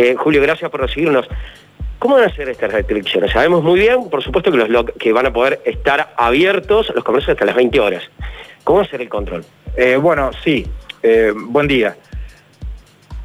Eh, Julio, gracias por recibirnos. ¿Cómo van a ser estas restricciones? Sabemos muy bien, por supuesto, que, los que van a poder estar abiertos los comercios hasta las 20 horas. ¿Cómo va a ser el control? Eh, bueno, sí. Eh, buen día.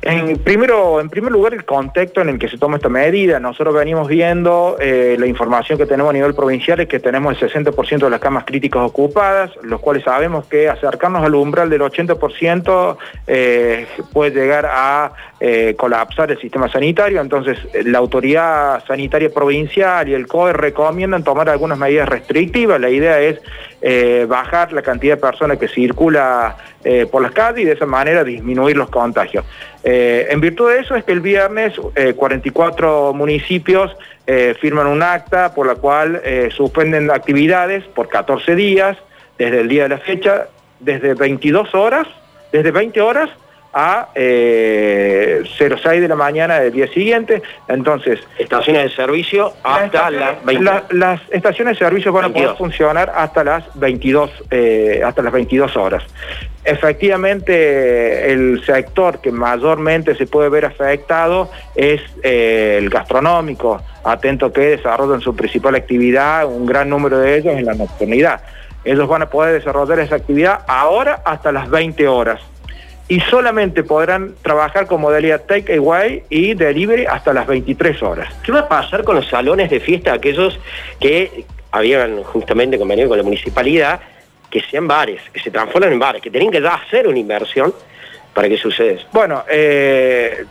En, primero, en primer lugar, el contexto en el que se toma esta medida. Nosotros venimos viendo eh, la información que tenemos a nivel provincial es que tenemos el 60% de las camas críticas ocupadas, los cuales sabemos que acercarnos al umbral del 80% eh, puede llegar a eh, colapsar el sistema sanitario. Entonces, la autoridad sanitaria provincial y el COE recomiendan tomar algunas medidas restrictivas. La idea es bajar la cantidad de personas que circula por las calles y de esa manera disminuir los contagios. Eh, en virtud de eso es que el viernes 44 eh, municipios eh, firman un acta por la cual suspenden actividades por 14 días desde el día de la fecha, desde 22 horas, desde 20 horas a 06 de la mañana del día siguiente. Entonces, estaciones de servicio hasta las las estaciones de servicio van a poder funcionar hasta las 22 hasta las 22 horas. Efectivamente, el sector que mayormente se puede ver afectado es eh, el gastronómico, atento que desarrollan su principal actividad, un gran número de ellos en la nocturnidad. Ellos van a poder desarrollar esa actividad ahora hasta las 20 horas y solamente podrán trabajar con modalidad take away y delivery hasta las 23 horas. ¿Qué va a pasar con los salones de fiesta, aquellos que habían justamente convenido con la municipalidad que sean bares, que se transformen en bares, que tienen que ya hacer una inversión para que suceda Bueno, eh,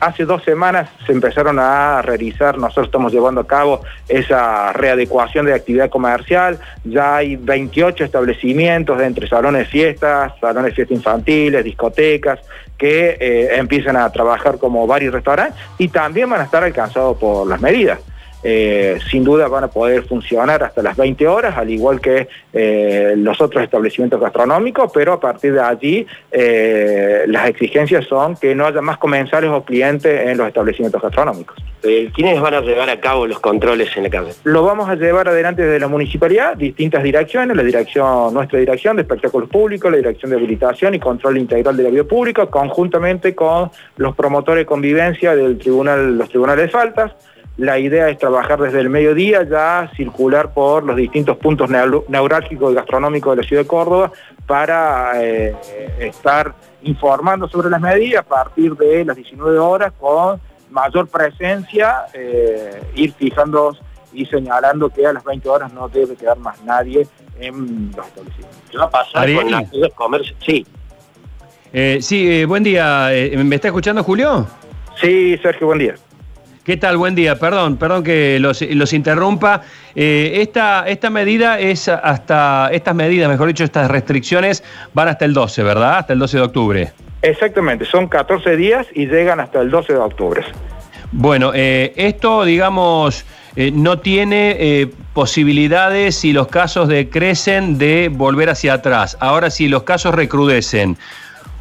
hace dos semanas se empezaron a realizar, nosotros estamos llevando a cabo esa readecuación de actividad comercial, ya hay 28 establecimientos entre salones fiestas, salones de fiestas infantiles, discotecas, que eh, empiezan a trabajar como bares y restaurantes y también van a estar alcanzados por las medidas. Eh, sin duda van a poder funcionar hasta las 20 horas, al igual que eh, los otros establecimientos gastronómicos, pero a partir de allí eh, las exigencias son que no haya más comensales o clientes en los establecimientos gastronómicos. ¿Quiénes van a llevar a cabo los controles en la calle? Lo vamos a llevar adelante desde la municipalidad, distintas direcciones, la dirección, nuestra dirección de espectáculos públicos, la dirección de habilitación y control integral de la vía pública, conjuntamente con los promotores de convivencia del tribunal, los tribunales de faltas, la idea es trabajar desde el mediodía, ya circular por los distintos puntos neurálgicos y gastronómicos de la ciudad de Córdoba para eh, estar informando sobre las medidas a partir de las 19 horas con mayor presencia, eh, ir fijando y señalando que a las 20 horas no debe quedar más nadie en los establecimientos. ¿Qué va a pasar con las comercio? Sí. Eh, sí, buen día. ¿Me está escuchando Julio? Sí, Sergio, buen día. ¿Qué tal? Buen día. Perdón, perdón que los, interrumpa. Eh, esta, esta medida es hasta, estas medidas, mejor dicho, estas restricciones van hasta el 12, ¿verdad? Hasta el 12 de octubre. Exactamente, son 14 días y llegan hasta el 12 de octubre. Bueno, eh, esto, digamos, eh, no tiene posibilidades si los casos decrecen de volver hacia atrás. Ahora, si los casos recrudecen,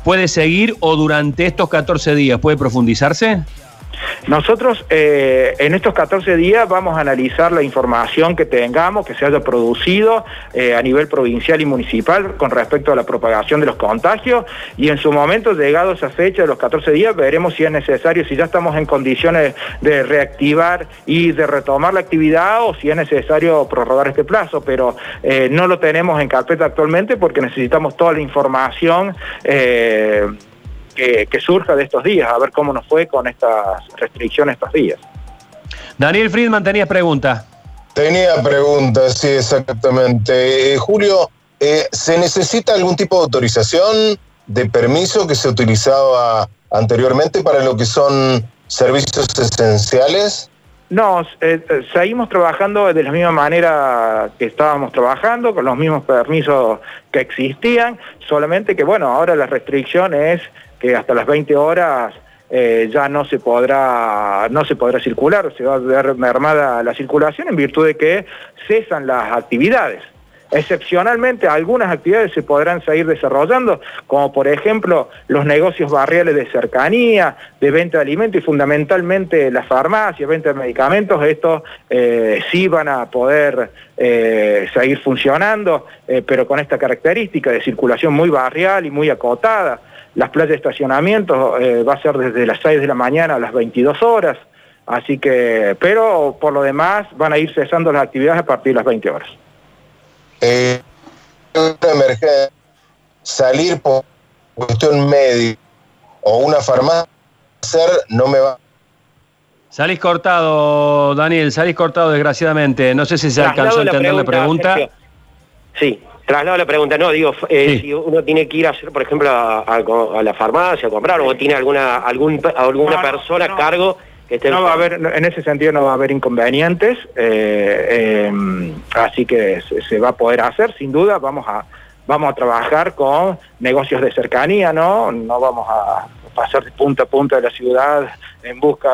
¿puede seguir o durante estos 14 días puede profundizarse? Nosotros eh, en estos 14 días vamos a analizar la información que tengamos, que se haya producido eh, a nivel provincial y municipal con respecto a la propagación de los contagios y en su momento, llegado a esa fecha de los 14 días, veremos si es necesario, si ya estamos en condiciones de reactivar y de retomar la actividad o si es necesario prorrogar este plazo, pero eh, no lo tenemos en carpeta actualmente porque necesitamos toda la información que, surja de estos días, a ver cómo nos fue con estas restricciones estos días. Daniel Friedman, tenías pregunta. Tenía preguntas, sí, exactamente. Eh, Julio, eh, ¿se necesita algún tipo de autorización, de permiso que se utilizaba anteriormente para lo que son servicios esenciales? No, eh, seguimos trabajando de la misma manera que estábamos trabajando, con los mismos permisos que existían, solamente que bueno, ahora la restricción es que hasta las 20 horas eh, ya no se podrá no se podrá circular, se va a ver mermada la circulación en virtud de que cesan las actividades. Excepcionalmente algunas actividades se podrán seguir desarrollando, como por ejemplo los negocios barriales de cercanía, de venta de alimentos y fundamentalmente las farmacias, venta de medicamentos, estos eh, sí van a poder eh, seguir funcionando, pero con esta característica de circulación muy barrial y muy acotada. Las playas de estacionamiento eh, va a ser desde las 6 de la mañana a las 22 horas, así que, pero por lo demás van a ir cesando las actividades a partir de las 20 horas. Eh, salir por cuestión médica o una farmacia, no me va Salís cortado, Daniel, salís cortado desgraciadamente. No sé si se alcanzó a entender la pregunta. Sí, traslado la pregunta. No, digo, eh, si uno tiene que ir a hacer, por ejemplo, a, la farmacia a comprar o tiene alguna algún, alguna persona a cargo que esté... No va a haber, en ese sentido no va a haber inconvenientes, eh, em, así que se, va a poder hacer, sin duda, vamos a vamos a trabajar con negocios de cercanía, ¿no? No vamos a pasar de punta a punta de la ciudad en busca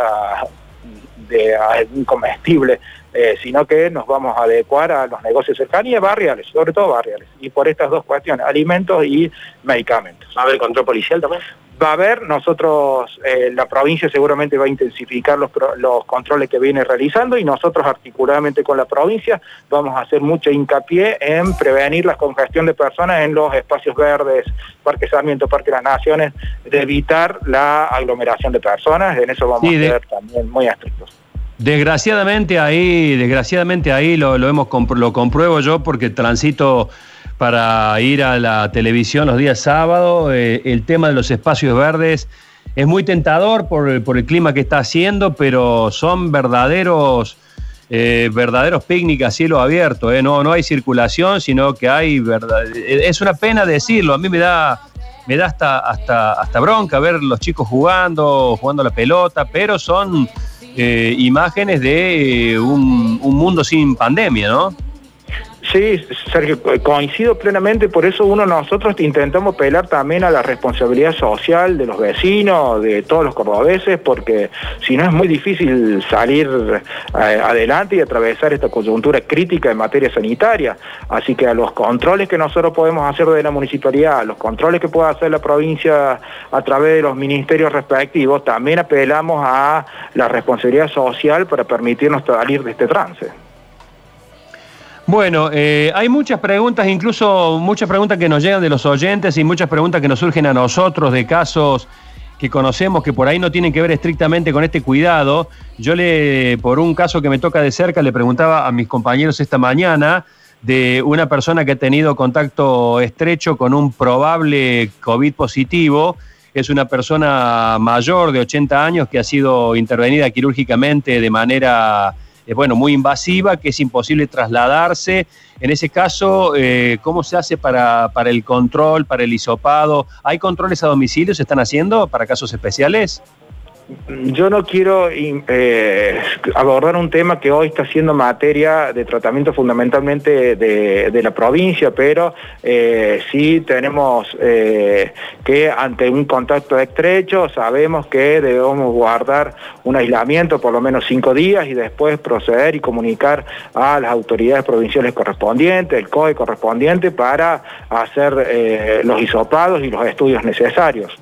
de algún comestible, eh, sino que nos vamos a adecuar a los negocios cercanos barriales, sobre todo barriales, y por estas dos cuestiones, alimentos y medicamentos. ¿Va a haber control policial también? Va a haber, nosotros, eh, la provincia seguramente va a intensificar los, los controles que viene realizando y nosotros articuladamente con la provincia vamos a hacer mucho hincapié en prevenir la congestión de personas en los espacios verdes, Parque Sarmiento, Parque de las Naciones, de evitar la aglomeración de personas, en eso vamos a ser también muy estrictos. Desgraciadamente ahí, desgraciadamente ahí lo, lo, hemos, lo compruebo yo porque transito para ir a la televisión los días sábados. Eh, el tema de los espacios verdes es muy tentador por, el clima que está haciendo, pero son verdaderos, eh, verdaderos picnic a cielo abierto. Eh. No, no hay circulación, sino que hay verdad. Es una pena decirlo. A mí me da, me da hasta, hasta, hasta bronca ver los chicos jugando, jugando la pelota, pero son imágenes de un, un mundo sin pandemia, ¿no? Sí, Sergio, coincido plenamente, por eso uno nosotros intentamos pelar también a la responsabilidad social de los vecinos, de todos los cordobeses, porque si no es muy difícil salir eh, adelante y atravesar esta coyuntura crítica en materia sanitaria. Así que a los controles que nosotros podemos hacer de la municipalidad, a los controles que pueda hacer la provincia a través de los ministerios respectivos, también apelamos a la responsabilidad social para permitirnos salir de este trance. Bueno, eh, hay muchas preguntas, incluso muchas preguntas que nos llegan de los oyentes y muchas preguntas que nos surgen a nosotros de casos que conocemos que por ahí no tienen que ver estrictamente con este cuidado. Yo le, por un caso que me toca de cerca, le preguntaba a mis compañeros esta mañana de una persona que ha tenido contacto estrecho con un probable COVID positivo. Es una persona mayor de 80 años que ha sido intervenida quirúrgicamente de manera es bueno, muy invasiva, que es imposible trasladarse. En ese caso, eh, ¿cómo se hace para, para el control, para el hisopado? ¿Hay controles a domicilio? ¿Se están haciendo para casos especiales? Yo no quiero eh, abordar un tema que hoy está siendo materia de tratamiento fundamentalmente de, la provincia, pero eh, sí tenemos eh, que ante un contacto estrecho sabemos que debemos guardar un aislamiento por lo menos cinco días y después proceder y comunicar a las autoridades provinciales correspondientes, el COE correspondiente, para hacer los hisopados y los estudios necesarios.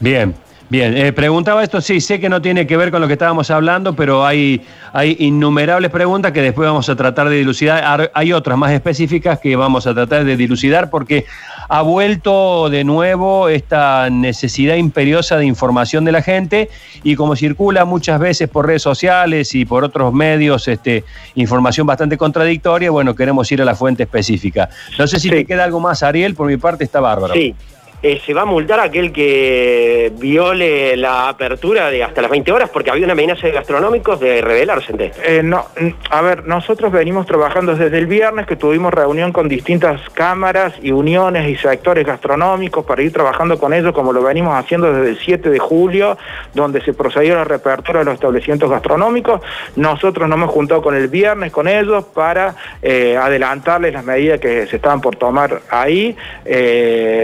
Bien, Bien, eh, preguntaba esto, sí, sé que no tiene que ver con lo que estábamos hablando, pero hay, hay innumerables preguntas que después vamos a tratar de dilucidar. Hay otras más específicas que vamos a tratar de dilucidar porque ha vuelto de nuevo esta necesidad imperiosa de información de la gente y como circula muchas veces por redes sociales y por otros medios este, información bastante contradictoria, bueno, queremos ir a la fuente específica. No sé si te queda algo más, Ariel, por mi parte está bárbaro. Sí. Eh, se va a multar a aquel que viole la apertura de hasta las 20 horas porque había una amenaza de gastronómicos de rebelarse. Eh, no, a ver, nosotros venimos trabajando desde el viernes que tuvimos reunión con distintas cámaras y uniones y sectores gastronómicos para ir trabajando con ellos como lo venimos haciendo desde el 7 de julio, donde se procedió a la reapertura de los establecimientos gastronómicos. Nosotros nos hemos juntado con el viernes con ellos para eh, adelantarles las medidas que se estaban por tomar ahí.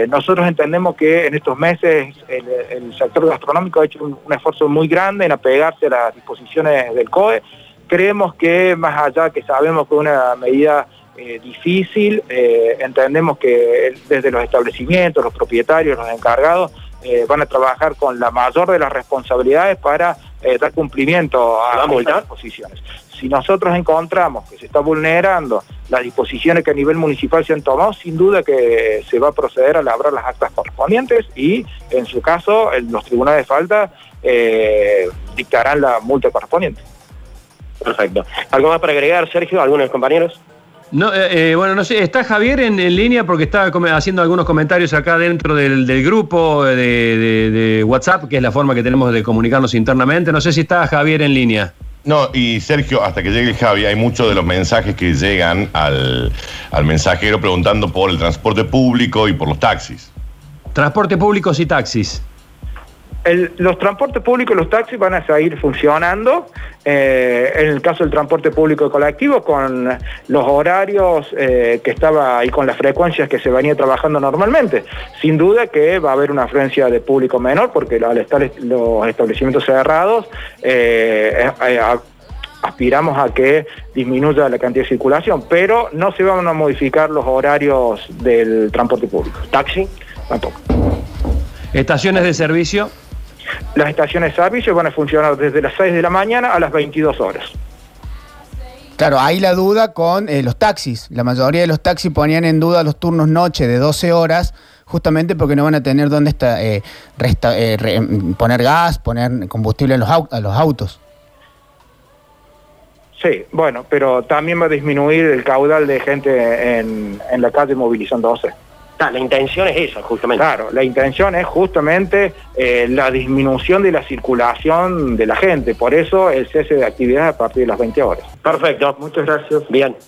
Nosotros que en estos meses el, sector gastronómico ha hecho un, esfuerzo muy grande en apegarse a las disposiciones del COE. Creemos que más allá que sabemos que es una medida eh, difícil, eh, entendemos que desde los establecimientos, los propietarios, los encargados, eh, van a trabajar con la mayor de las responsabilidades para eh, dar cumplimiento a, ¿Va a estas disposiciones. Si nosotros encontramos que se está vulnerando las disposiciones que a nivel municipal se han tomado, sin duda que se va a proceder a labrar las actas correspondientes y, en su caso, los tribunales de falta eh, dictarán la multa correspondiente. Perfecto. ¿Algo más para agregar, Sergio? ¿Algunos de los compañeros? No, eh, eh, bueno, no sé, ¿está Javier en, en línea? Porque está haciendo algunos comentarios acá dentro del, del grupo de, de- de WhatsApp, que es la forma que tenemos de comunicarnos internamente. No sé si está Javier en línea. No, y Sergio, hasta que llegue el Javi, hay muchos de los mensajes que llegan al, al mensajero preguntando por el transporte público y por los taxis. Transporte públicos y taxis. Los transportes públicos y los taxis van a seguir funcionando. eh, en el caso del transporte público colectivo, con los horarios eh, que estaba y con las frecuencias que se venía trabajando normalmente. Sin duda que va a haber una afluencia de público menor, porque al estar est- los establecimientos cerrados, eh, aspiramos a que disminuya la cantidad de circulación, pero no se van a modificar los horarios del transporte público. ¿Taxi? Tampoco. Estaciones de servicio. Las estaciones de servicio van a funcionar desde las 6 de la mañana a las 22 horas. Claro, ahí la duda con eh, los taxis. La mayoría de los taxis ponían en duda los turnos noche de 12 horas, justamente porque no van a tener dónde está, eh, resta- eh, re- poner gas, poner combustible a los, a los autos. Sí, bueno, pero también va a disminuir el caudal de gente en, en la calle movilizándose. Ah, la intención es esa, justamente. Claro, la intención es justamente eh, la disminución de la circulación de la gente, por eso el cese de actividades a partir de las 20 horas. Perfecto. Muchas gracias. Bien.